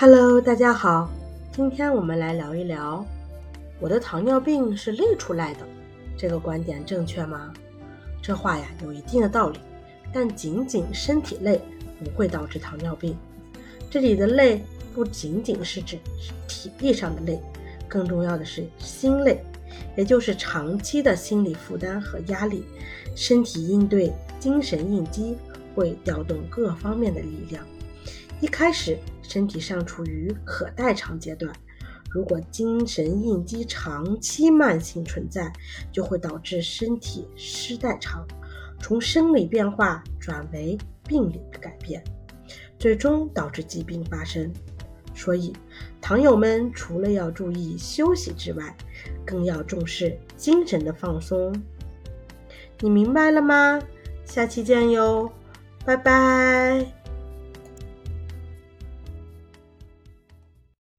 Hello，大家好，今天我们来聊一聊我的糖尿病是累出来的，这个观点正确吗？这话呀有一定的道理，但仅仅身体累不会导致糖尿病。这里的累不仅仅是指体力上的累，更重要的是心累，也就是长期的心理负担和压力，身体应对精神应激会调动各方面的力量。一开始身体尚处于可代偿阶段，如果精神应激长期慢性存在，就会导致身体失代偿，从生理变化转为病理的改变，最终导致疾病发生。所以，糖友们除了要注意休息之外，更要重视精神的放松。你明白了吗？下期见哟，拜拜。